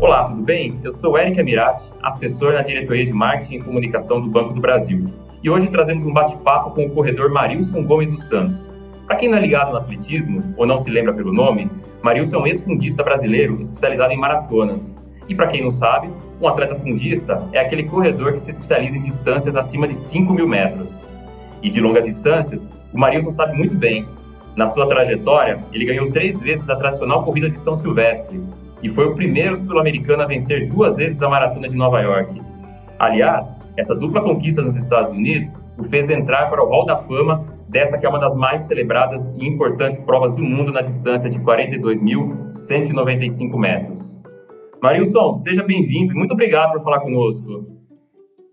Olá, tudo bem? Eu sou Eric Amirati, assessor na diretoria de marketing e comunicação do Banco do Brasil. E hoje trazemos um bate-papo com o corredor Marilson Gomes dos Santos. Para quem não é ligado no atletismo ou não se lembra pelo nome, Marilson é um ex-fundista brasileiro especializado em maratonas. E para quem não sabe, um atleta fundista é aquele corredor que se especializa em distâncias acima de 5 mil metros. E de longas distâncias, o Marilson sabe muito bem. Na sua trajetória, ele ganhou três vezes a tradicional corrida de São Silvestre e foi o primeiro sul-americano a vencer duas vezes a maratona de Nova York. Aliás, essa dupla conquista nos Estados Unidos o fez entrar para o Hall da Fama dessa que é uma das mais celebradas e importantes provas do mundo na distância de 42.195 metros. Marilson, seja bem-vindo e muito obrigado por falar conosco.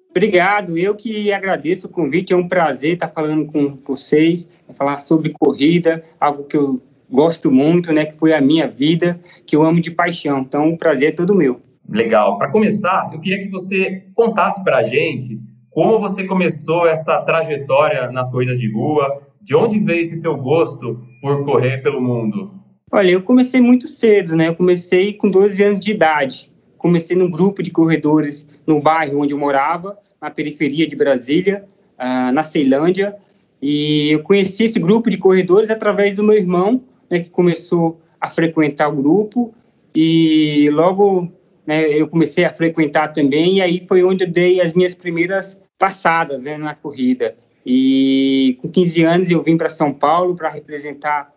Obrigado, eu que agradeço o convite, é um prazer estar falando com vocês, falar sobre corrida, algo que eu gosto muito, né, que foi a minha vida, que eu amo de paixão. Então, o prazer é todo meu. Legal. Para começar, eu queria que você contasse para a gente como você começou essa trajetória nas corridas de rua, de onde veio esse seu gosto por correr pelo mundo? Olha, eu comecei muito cedo, né? Eu comecei com 12 anos de idade. Comecei num grupo de corredores no bairro onde eu morava na periferia de Brasília, uh, na Ceilândia, e eu conheci esse grupo de corredores através do meu irmão, né, que começou a frequentar o grupo, e logo né, eu comecei a frequentar também, e aí foi onde eu dei as minhas primeiras passadas né, na corrida. E com 15 anos eu vim para São Paulo para representar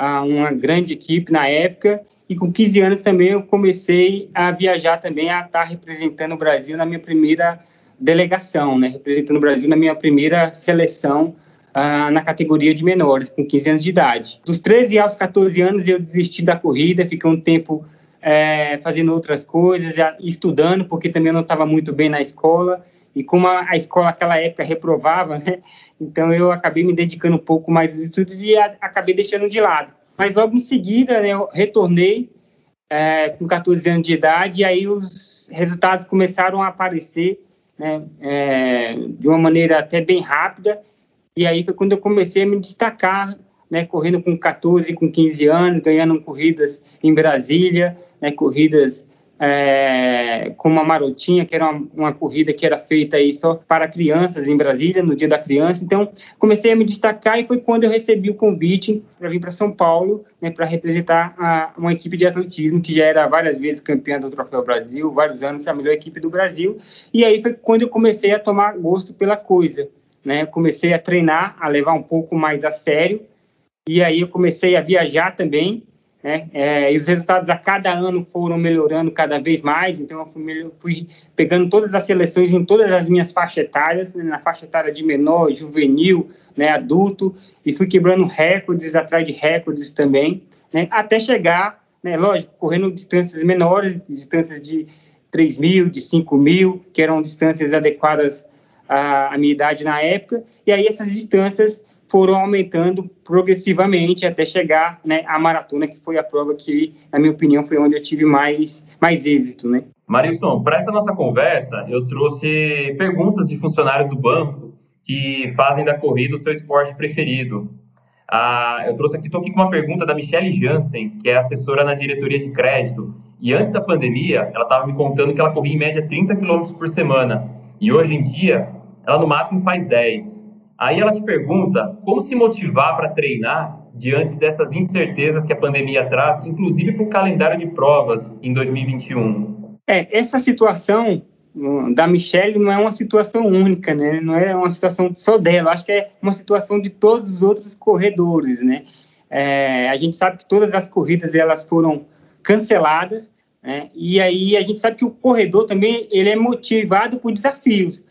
uh, uma grande equipe na época, e com 15 anos também eu comecei a viajar também, a estar representando o Brasil na minha primeira delegação, né, representando o Brasil na minha primeira seleção uh, na categoria de menores, com 15 anos de idade. Dos 13 aos 14 anos eu desisti da corrida, fiquei um tempo é, fazendo outras coisas, estudando, porque também eu não estava muito bem na escola, e como a, a, escola naquela época reprovava, né, então eu acabei me dedicando um pouco mais aos estudos e a, acabei deixando de lado. Mas logo em seguida, né, eu retornei é, com 14 anos de idade, e aí os resultados começaram a aparecer né, é, de uma maneira até bem rápida. E aí foi quando eu comecei a me destacar, né, correndo com 14, com 15 anos, ganhando corridas em Brasília, né, corridas é, com uma marotinha, que era uma, uma, corrida que era feita aí só para crianças em Brasília, no Dia da Criança. Então, comecei a me destacar e foi quando eu recebi o convite para vir para São Paulo, né, para representar a, uma equipe de atletismo que já era várias vezes campeã do Troféu Brasil, vários anos a melhor equipe do Brasil. E aí foi quando eu comecei a tomar gosto pela coisa. Né? Comecei a treinar, a levar um pouco mais a sério. E aí eu comecei a viajar também, né? É, e os resultados a cada ano foram melhorando cada vez mais, então eu fui, fui pegando todas as seleções em todas as minhas faixas etárias, né? na faixa etária de menor, juvenil, né? adulto, e fui quebrando recordes atrás de recordes também, né? até chegar, né? lógico, correndo distâncias menores, distâncias de 3 mil, de 5 mil, que eram distâncias adequadas à, à minha idade na época, e aí essas distâncias foram aumentando progressivamente até chegar né, à maratona, que foi a prova que, na minha opinião, foi onde eu tive mais, mais êxito. Né? Marilson, para essa nossa conversa, eu trouxe perguntas de funcionários do banco que fazem da corrida o seu esporte preferido. Ah, eu trouxe aqui, estou aqui com uma pergunta da Michelle Jansen, que é assessora na diretoria de crédito. E antes da pandemia, ela estava me contando que ela corria em média 30 quilômetros por semana. E hoje em dia, ela no máximo faz 10. Aí ela te pergunta como se motivar para treinar diante dessas incertezas que a pandemia traz, inclusive para o calendário de provas em 2021. É, essa situação hum, da Michelle não é uma situação única, né? Não é uma situação só dela. Acho que é uma situação de todos os outros corredores, né? É, a gente sabe que todas as corridas elas foram canceladas, né? E aí a gente sabe que o corredor também ele é motivado por desafios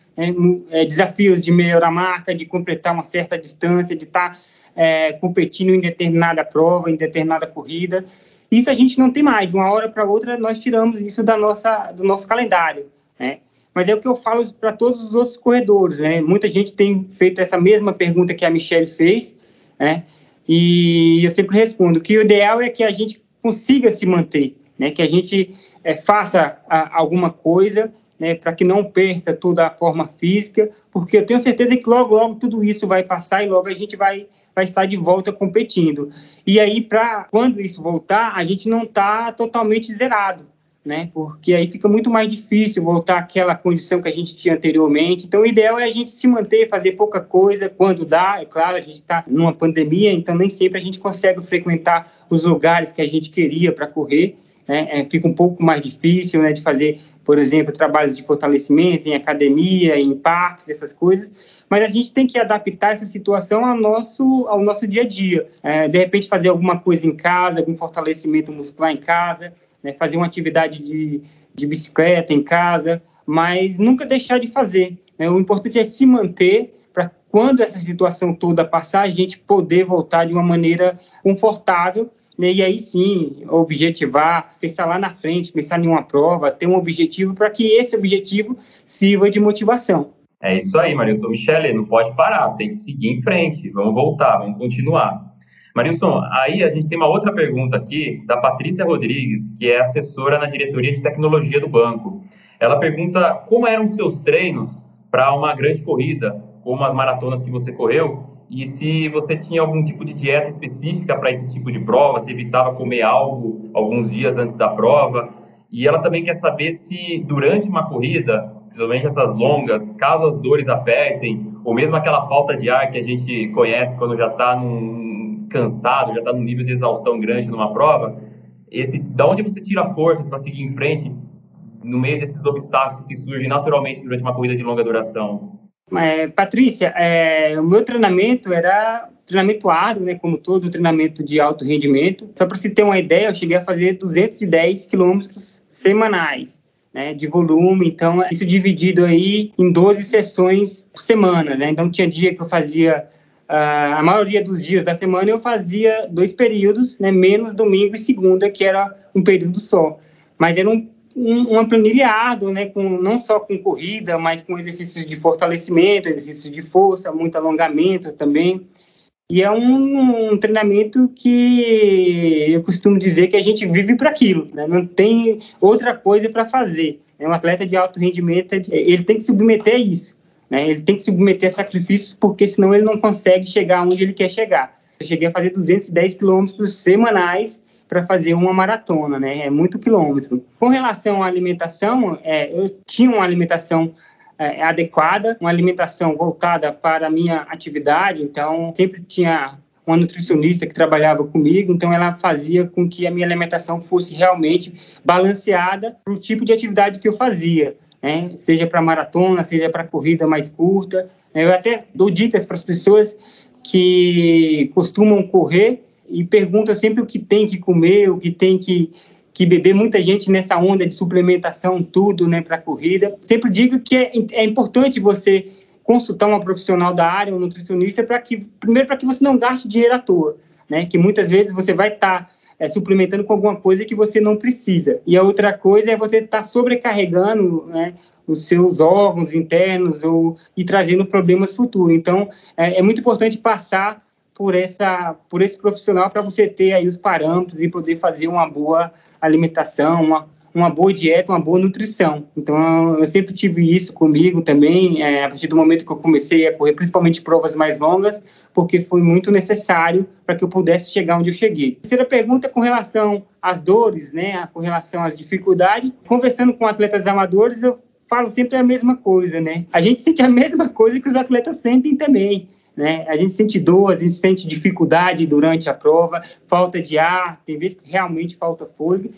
é, desafios de melhorar a marca, de completar uma certa distância, de estar tá, é, competindo em determinada prova, em determinada corrida. Isso a gente não tem mais. De uma hora para outra, nós tiramos isso da nossa, do nosso calendário. Né? Mas é o que eu falo para todos os outros corredores. Né? Muita gente tem feito essa mesma pergunta que a Michelle fez, né? e eu sempre respondo que o ideal é que a gente consiga se manter, né? que a gente é, faça a, alguma coisa né, para que não perca toda a forma física, porque eu tenho certeza que logo, logo tudo isso vai passar e logo a gente vai, vai estar de volta competindo. E aí, para quando isso voltar, a gente não está totalmente zerado. né? Porque aí fica muito mais difícil voltar àquela condição que a gente tinha anteriormente. Então, o ideal é a gente se manter, fazer pouca coisa quando dá. É claro, a gente está numa pandemia, então nem sempre a gente consegue frequentar os lugares que a gente queria para correr. Né? É, fica um pouco mais difícil, né, de fazer, por exemplo, trabalhos de fortalecimento em academia, em parques, essas coisas. Mas a gente tem que adaptar essa situação ao nosso, ao nosso dia a dia. É, de repente, fazer alguma coisa em casa, algum fortalecimento muscular em casa né, fazer uma atividade de, de bicicleta em casa, mas nunca deixar de fazer. Né? O importante é se manter para quando essa situação toda passar, a gente poder voltar de uma maneira confortável né? e aí sim objetivar, pensar lá na frente, pensar em uma prova, ter um objetivo para que esse objetivo sirva de motivação. É isso aí, Marilson Michele, não pode parar, tem que seguir em frente, vamos voltar, vamos continuar. Marilson, aí a gente tem uma outra pergunta aqui da Patrícia Rodrigues, que é assessora na diretoria de tecnologia do banco. Ela pergunta como eram seus treinos para uma grande corrida, como as maratonas que você correu, e se você tinha algum tipo de dieta específica para esse tipo de prova, se evitava comer algo alguns dias antes da prova. E ela também quer saber se durante uma corrida, principalmente essas longas, caso as dores apertem, ou mesmo aquela falta de ar que a gente conhece quando já está cansado, já está num nível de exaustão grande numa prova, esse, da onde você tira forças para seguir em frente no meio desses obstáculos que surgem naturalmente durante uma corrida de longa duração? É, Patrícia, é, o meu treinamento era treinamento árduo, né, como todo treinamento de alto rendimento. Só para se ter uma ideia, eu cheguei a fazer 210 quilômetros semanais. Né, de volume, então isso dividido aí em 12 sessões por semana, né? Então tinha dia que eu fazia Uh, a maioria dos dias da semana eu fazia dois períodos, né, menos domingo e segunda, que era um período só. Mas era um, um, uma planilha árdua, né, com, não só com corrida, mas com exercícios de fortalecimento, exercícios de força, muito alongamento também. E é um, um treinamento que eu costumo dizer que a gente vive para aquilo, né? não tem outra coisa para fazer. É um atleta de alto rendimento, ele tem que submeter a isso. Né? Ele tem que submeter a sacrifícios, porque senão ele não consegue chegar onde ele quer chegar. Eu cheguei a fazer 210 quilômetros semanais para fazer uma maratona, né? É muito quilômetro. Com relação à alimentação, é, eu tinha uma alimentação é, adequada, uma alimentação voltada para a minha atividade, então sempre tinha uma nutricionista que trabalhava comigo, então ela fazia com que a minha alimentação fosse realmente balanceada para o tipo de atividade que eu fazia né? seja para maratona, seja para corrida mais curta. Eu até dou dicas para as pessoas que costumam correr e perguntam sempre o que tem que comer, o que tem que, que beber. Muita gente nessa onda de suplementação, tudo né, para corrida. Sempre digo que é, é importante você consultar uma profissional da área, um nutricionista, para que, primeiro, para que você não gaste dinheiro à toa, né? Que muitas vezes você vai estar. Tá é, suplementando com alguma coisa que você não precisa. E a outra coisa é você estar tá sobrecarregando né, os seus órgãos internos ou, e trazendo problemas futuros. Então, é, é muito importante passar por essa por esse profissional para você ter aí os parâmetros e poder fazer uma boa alimentação, uma uma boa dieta, uma boa nutrição. Então, eu sempre tive isso comigo também, é, a partir do momento que eu comecei a correr, principalmente provas mais longas, porque foi muito necessário para que eu pudesse chegar onde eu cheguei. Terceira pergunta com relação às dores, né, com relação às dificuldades. Conversando com atletas amadores, eu falo sempre a mesma coisa, né? A gente sente a mesma coisa que os atletas sentem também. Né? A gente sente dor, a gente sente dificuldade durante a prova, falta de ar, tem vezes que realmente falta fôlego,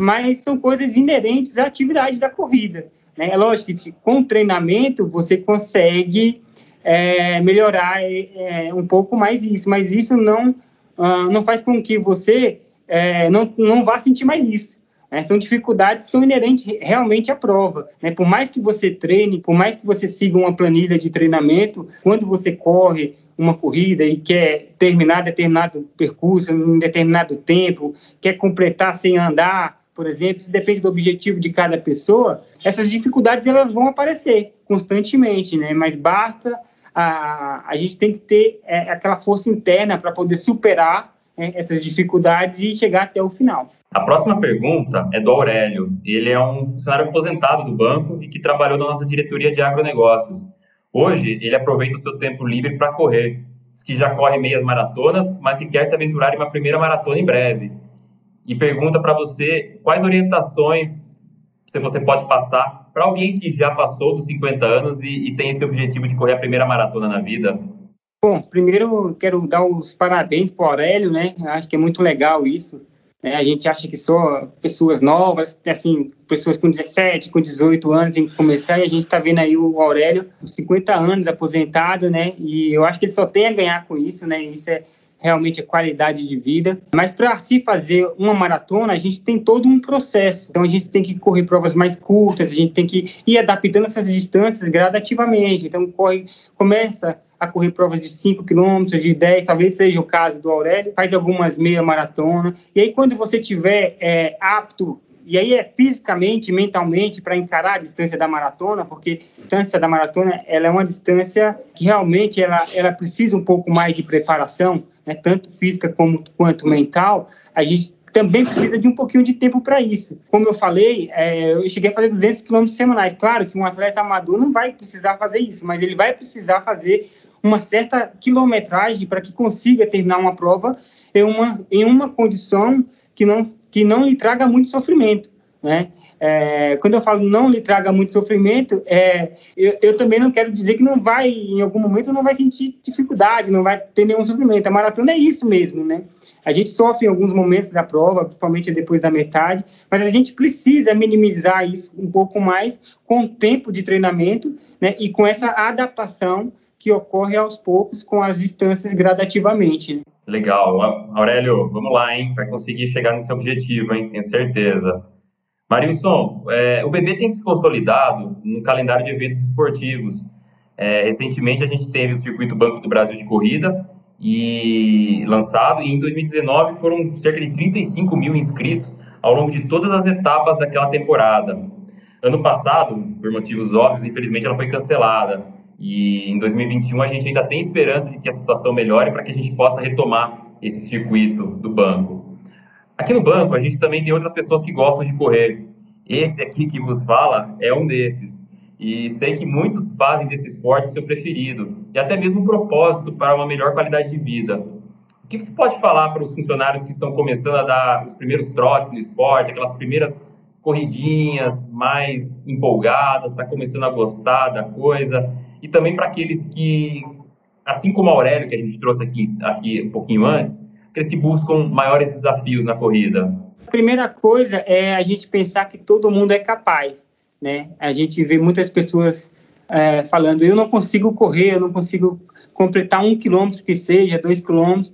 mas são coisas inerentes à atividade da corrida. Né? É lógico que com treinamento você consegue é, melhorar é, um pouco mais isso, mas isso não, uh, não faz com que você é, não, não vá sentir mais isso. Né? São dificuldades que são inerentes realmente à prova. Né? Por mais que você treine, por mais que você siga uma planilha de treinamento, quando você corre uma corrida e quer terminar determinado percurso em determinado tempo, quer completar sem andar, por exemplo, se depende do objetivo de cada pessoa, essas dificuldades elas vão aparecer constantemente, né? Mas basta a, a gente tem que ter é, aquela força interna para poder superar é, essas dificuldades e chegar até o final. A próxima pergunta é do Aurélio. Ele é um funcionário aposentado do banco e que trabalhou na nossa diretoria de agronegócios. Hoje, ele aproveita o seu tempo livre para correr. Diz que já corre meias maratonas, mas que quer se aventurar em uma primeira maratona em breve. e pergunta para você quais orientações você pode passar para alguém que já passou dos 50 anos e, e tem esse objetivo de correr a primeira maratona na vida. Bom, primeiro quero dar os parabéns para o Aurélio, né? Acho que é muito legal isso. Né? A gente acha que só pessoas novas, assim, pessoas com 17, com 18 anos em começar, e a gente está vendo aí o Aurélio, com 50 anos, aposentado, né? E eu acho que ele só tem a ganhar com isso, né? Isso é realmente a qualidade de vida. Mas para se fazer uma maratona, a gente tem todo um processo. Então a gente tem que correr provas mais curtas, a gente tem que ir adaptando essas distâncias gradativamente. Então corre, começa a correr provas de 5 quilômetros, de 10, talvez seja o caso do Aurélio, faz algumas meia maratona. E aí quando você tiver é, apto e aí é fisicamente, mentalmente para encarar a distância da maratona, porque a distância da maratona ela é uma distância que realmente ela, ela precisa um pouco mais de preparação, né, tanto física como, quanto mental, a gente também precisa de um pouquinho de tempo para isso. Como eu falei, é, eu cheguei a fazer 200 quilômetros semanais. Claro que um atleta amador não vai precisar fazer isso, mas ele vai precisar fazer uma certa quilometragem para que consiga terminar uma prova em uma, em uma condição que não, que não lhe traga muito sofrimento. Né? É, quando eu falo não lhe traga muito sofrimento, é, eu, eu, também não quero dizer que não vai, em algum momento, não vai sentir dificuldade, não vai ter nenhum sofrimento. A maratona é isso mesmo, né? A gente sofre em alguns momentos da prova, principalmente depois da metade, mas a gente precisa minimizar isso um pouco mais com o tempo de treinamento né, e com essa adaptação que ocorre aos poucos com as distâncias gradativamente. Legal. Aurélio, vamos lá, hein? Para conseguir chegar nesse objetivo, hein? Tenho certeza. Marilson, é, o BB tem se consolidado no calendário de eventos esportivos. É, recentemente a gente teve o Circuito Banco do Brasil de Corrida e lançado, e em 2019 foram cerca de 35 mil inscritos ao longo de todas as etapas daquela temporada. Ano passado, por motivos óbvios, infelizmente ela foi cancelada. E em 2021 a gente ainda tem esperança de que a situação melhore para que a gente possa retomar esse circuito do banco. Aqui no banco, a gente também tem outras pessoas que gostam de correr. Esse aqui que vos fala é um desses. E sei que muitos fazem desse esporte seu preferido e até mesmo um propósito para uma melhor qualidade de vida. O que você pode falar para os funcionários que estão começando a dar os primeiros trotes no esporte, aquelas primeiras corridinhas mais empolgadas, está começando a gostar da coisa, e também para aqueles que, assim como Aurélio, que a gente trouxe aqui, aqui um pouquinho antes, aqueles que buscam maiores desafios na corrida? A primeira coisa é a gente pensar que todo mundo é capaz, né? A gente vê muitas pessoas é, falando, eu não consigo correr, eu não consigo completar um quilômetro que seja, dois quilômetros,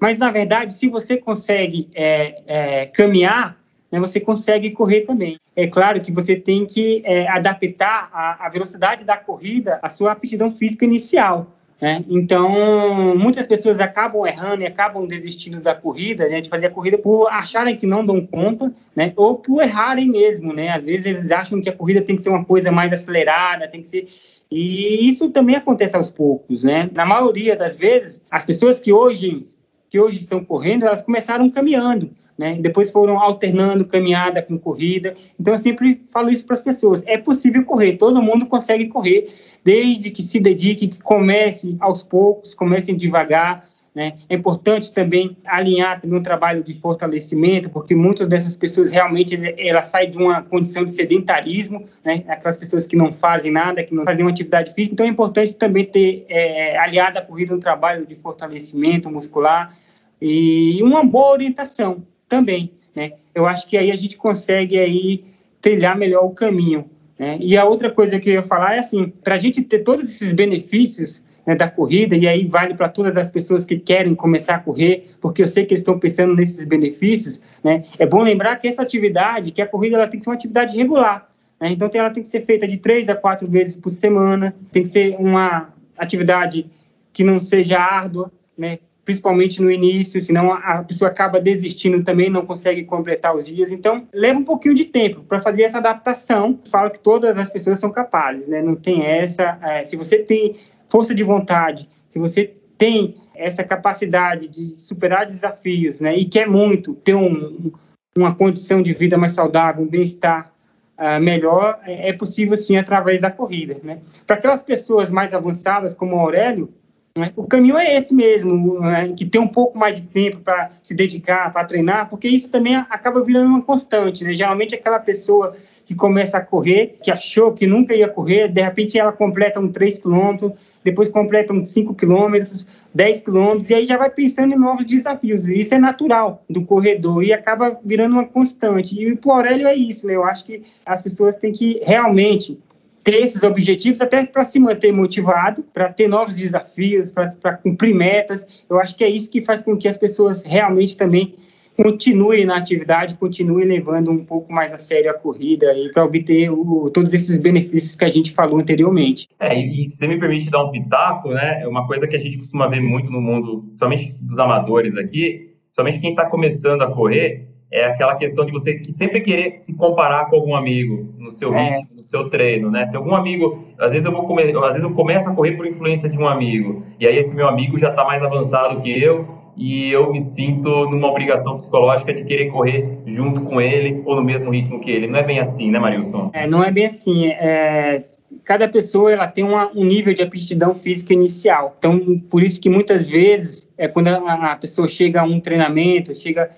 mas na verdade, se você consegue é, é, caminhar, né, você consegue correr também. É claro que você tem que é, adaptar a, a velocidade da corrida à sua aptidão física inicial. Né? Então, muitas pessoas acabam errando e acabam desistindo da corrida, né, de fazer a corrida por acharem que não dão conta, né, ou por errarem mesmo. Né? Às vezes eles acham que a corrida tem que ser uma coisa mais acelerada, tem que ser. E isso também acontece aos poucos. Né? Na maioria das vezes, as pessoas que hoje, que hoje estão correndo, elas começaram caminhando né? Depois foram alternando caminhada com corrida. Então eu sempre falo isso para as pessoas: é possível correr, todo mundo consegue correr, desde que se dedique, que comece aos poucos, comece devagar. Né? É importante também alinhar também um trabalho de fortalecimento, porque muitas dessas pessoas realmente elas saem de uma condição de sedentarismo, né? aquelas pessoas que não fazem nada, que não fazem nenhuma atividade física. Então é importante também ter é, aliado a corrida um trabalho de fortalecimento muscular e uma boa orientação também, né? Eu acho que aí a gente consegue aí trilhar melhor o caminho. Né? E a outra coisa que eu ia falar é assim, para a gente ter todos esses benefícios né, da corrida, e aí vale para todas as pessoas que querem começar a correr, porque eu sei que eles estão pensando nesses benefícios, né? É bom lembrar que essa atividade, que a corrida, ela tem que ser uma atividade regular, né? Então ela tem que ser feita de três a quatro vezes por semana, tem que ser uma atividade que não seja árdua, né? Principalmente no início, senão a pessoa acaba desistindo também, não consegue completar os dias. Então, leva um pouquinho de tempo para fazer essa adaptação. Falo que todas as pessoas são capazes, né? Não tem essa. É, se você tem força de vontade, se você tem essa capacidade de superar desafios, né? E quer muito ter um, uma condição de vida mais saudável, um bem-estar uh, melhor, é, é possível sim através da corrida, né? Para aquelas pessoas mais avançadas, como o Aurélio, Né? O caminho é esse mesmo, né? que tem um pouco mais de tempo para se dedicar, para treinar, porque isso também acaba virando uma constante. Né? Geralmente aquela pessoa que começa a correr, que achou que nunca ia correr, de repente ela completa um 3 quilômetros, depois completa uns 5 quilômetros, 10 quilômetros, e aí já vai pensando em novos desafios. E isso é natural do corredor e acaba virando uma constante. E o Aurélio é isso, né? Eu acho que as pessoas têm que realmente ter esses objetivos até para se manter motivado, para ter novos desafios, para cumprir metas. Eu acho que é isso que faz com que as pessoas realmente também continuem na atividade, continuem levando um pouco mais a sério a corrida e para obter o, todos esses benefícios que a gente falou anteriormente. É, e, se você me permite dar um pitaco, né, é uma coisa que a gente costuma ver muito no mundo, somente dos amadores aqui, somente quem está começando a correr, é aquela questão de você sempre querer se comparar com algum amigo no seu é. ritmo, no seu treino, né? Se algum amigo, às vezes eu vou come, às vezes eu começo a correr por influência de um amigo, e aí esse meu amigo já está mais avançado que eu, e eu me sinto numa obrigação psicológica de querer correr junto com ele ou no mesmo ritmo que ele. Não é bem assim, né, Marilson? É, não é bem assim. É, cada pessoa ela tem uma, um nível de aptidão física inicial. Então, por isso que muitas vezes, é quando a, a pessoa chega a um treinamento, chega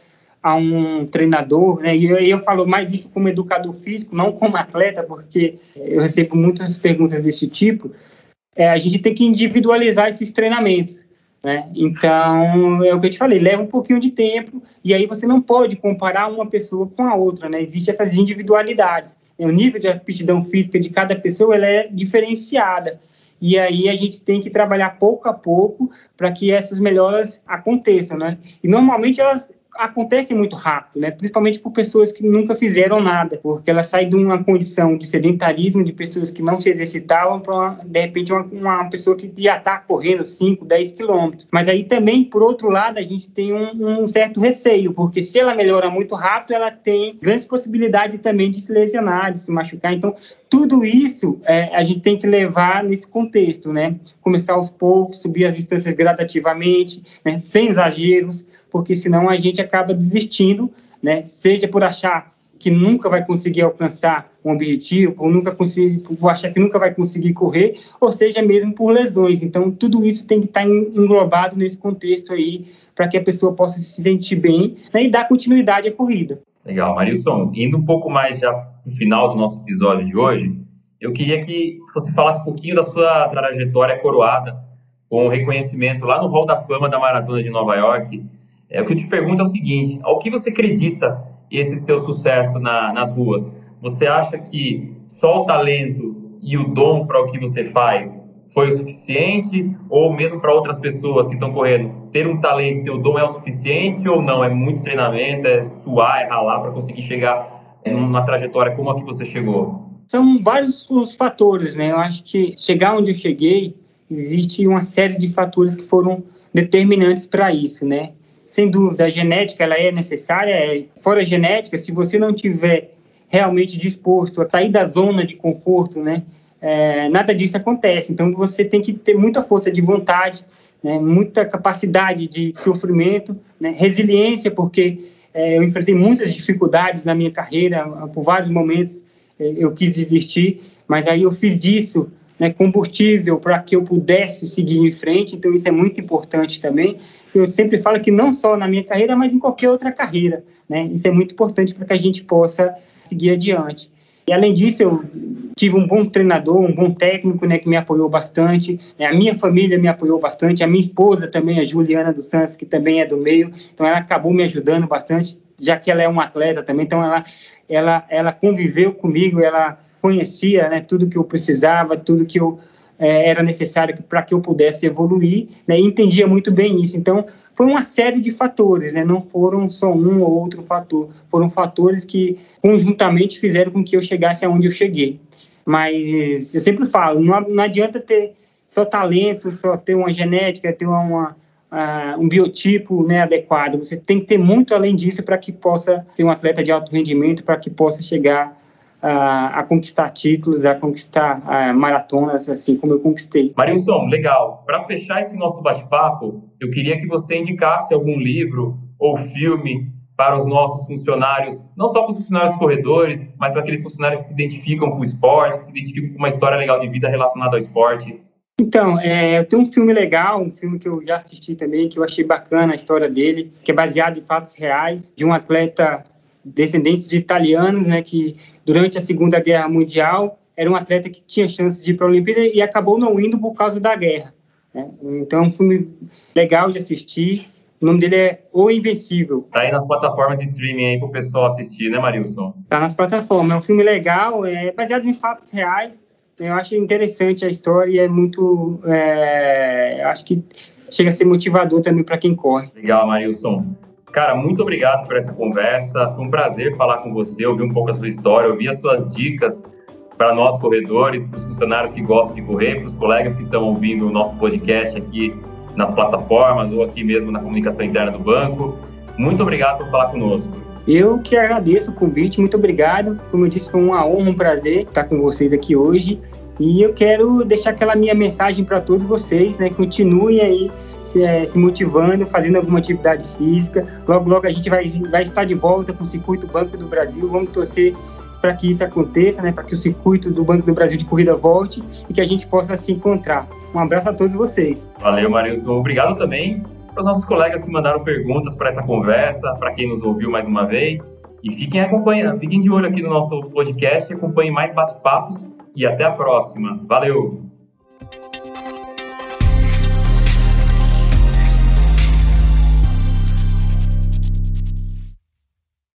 a um treinador, né? E eu, eu falo mais isso como educador físico, não como atleta, porque eu recebo muitas perguntas desse tipo. É, a gente tem que individualizar esses treinamentos. Né? Então, é o que eu te falei, leva um pouquinho de tempo e aí você não pode comparar uma pessoa com a outra, né? Existem essas individualidades. O nível de aptidão física de cada pessoa ela é diferenciada. E aí a gente tem que trabalhar pouco a pouco para que essas melhoras aconteçam, né? E normalmente elas acontece muito rápido, né? principalmente por pessoas que nunca fizeram nada, porque ela sai de uma condição de sedentarismo, de pessoas que não se exercitavam, para, de repente, uma, uma, pessoa que já está correndo 5, 10 quilômetros. Mas aí também, por outro lado, a gente tem um, um, certo receio, porque se ela melhora muito rápido, ela tem grandes possibilidades também de se lesionar, de se machucar. Então, tudo isso é, a gente tem que levar nesse contexto, né? Começar aos poucos, subir as distâncias gradativamente, né? sem exageros, porque senão a gente acaba desistindo, né? Seja por achar que nunca vai conseguir alcançar um objetivo, ou nunca conseguir, por achar que nunca vai conseguir correr, ou seja mesmo por lesões. Então, tudo isso tem que estar englobado nesse contexto aí, para que a pessoa possa se sentir bem né, e dar continuidade à corrida. Legal, Marilson. Indo um pouco mais já para o final do nosso episódio de hoje, eu queria que você falasse um pouquinho da sua trajetória coroada com o reconhecimento lá no Hall da Fama da Maratona de Nova York é, o que eu te pergunto é o seguinte: ao que você acredita esse seu sucesso na, nas ruas? Você acha que só o talento e o dom para o que você faz foi o suficiente? Ou mesmo para outras pessoas que estão correndo, ter um talento, ter o dom é o suficiente ou não? É muito treinamento, é suar, é ralar para conseguir chegar numa trajetória como a que você chegou? São vários os fatores, né? Eu acho que chegar onde eu cheguei, existe uma série de fatores que foram determinantes para isso, né? Sem dúvida, a genética ela é necessária. É, fora a genética, se você não tiver realmente disposto a sair da zona de conforto, né, é, nada disso acontece. Então, você tem que ter muita força de vontade, né, muita capacidade de sofrimento, né, resiliência, porque é, eu enfrentei muitas dificuldades na minha carreira, por vários momentos é, eu quis desistir, mas aí eu fiz disso né, combustível para que eu pudesse seguir em frente, então isso é muito importante também. Eu sempre falo que não só na minha carreira, mas em qualquer outra carreira, né, isso é muito importante para que a gente possa seguir adiante. E além disso, eu tive um bom treinador, um bom técnico, né, que me apoiou bastante. Né, a minha família me apoiou bastante, a minha esposa também, a Juliana dos Santos, que também é do meio, então ela acabou me ajudando bastante, já que ela é uma atleta também, então ela, ela, ela conviveu comigo, ela conhecia né, tudo que eu precisava, tudo que eu é, era necessário para que eu pudesse evoluir, né, e entendia muito bem isso. Então, foi uma série de fatores, né, não foram só um ou outro fator, foram fatores que conjuntamente fizeram com que eu chegasse aonde eu cheguei. Mas eu sempre falo, não, não adianta ter só talento, só ter uma genética, ter uma, uma uh, um biotipo né, adequado. Você tem que ter muito além disso para que possa ser um atleta de alto rendimento, para que possa chegar a, a conquistar títulos, a conquistar a maratonas, assim como eu conquistei. Marilson, legal. Para fechar esse nosso bate-papo, eu queria que você indicasse algum livro ou filme para os nossos funcionários, não só para os funcionários corredores, mas para aqueles funcionários que se identificam com o esporte, que se identificam com uma história legal de vida relacionada ao esporte. Então, é, eu tenho um filme legal, um filme que eu já assisti também, que eu achei bacana a história dele, que é baseado em fatos reais, de um atleta descendente de italianos, né, que durante a Segunda Guerra Mundial era um atleta que tinha chances de ir para a Olimpíada e acabou não indo por causa da guerra. Né? Então, é um filme legal de assistir. O nome dele é O Invencível. Tá aí nas plataformas de streaming aí pro pessoal assistir, né, Marilson? Tá nas plataformas. É um filme legal, é baseado em fatos reais. Eu acho interessante a história e é muito. É, acho que chega a ser motivador também para quem corre. Legal, Marilson. Cara, muito obrigado por essa conversa. Foi um prazer falar com você, ouvir um pouco a sua história, ouvir as suas dicas para nós corredores, para os funcionários que gostam de correr, para os colegas que estão ouvindo o nosso podcast aqui nas plataformas ou aqui mesmo na comunicação interna do banco. Muito obrigado por falar conosco. Eu que agradeço o convite, muito obrigado. Como eu disse, foi uma honra, um prazer estar com vocês aqui hoje. E eu quero deixar aquela minha mensagem para todos vocês, né? Continuem aí se, é, se, motivando, fazendo alguma atividade física. Logo, logo a gente vai, vai estar de volta com o Circuito Banco do Brasil. Vamos torcer para que isso aconteça, né? Para que o circuito do Banco do Brasil de corrida volte e que a gente possa se encontrar. Um abraço a todos vocês. Valeu, Marilson. Obrigado também para os nossos colegas que mandaram perguntas para essa conversa, para quem nos ouviu mais uma vez. E fiquem acompanhando, fiquem de olho aqui no nosso podcast, acompanhem mais bate-papos e até a próxima. Valeu!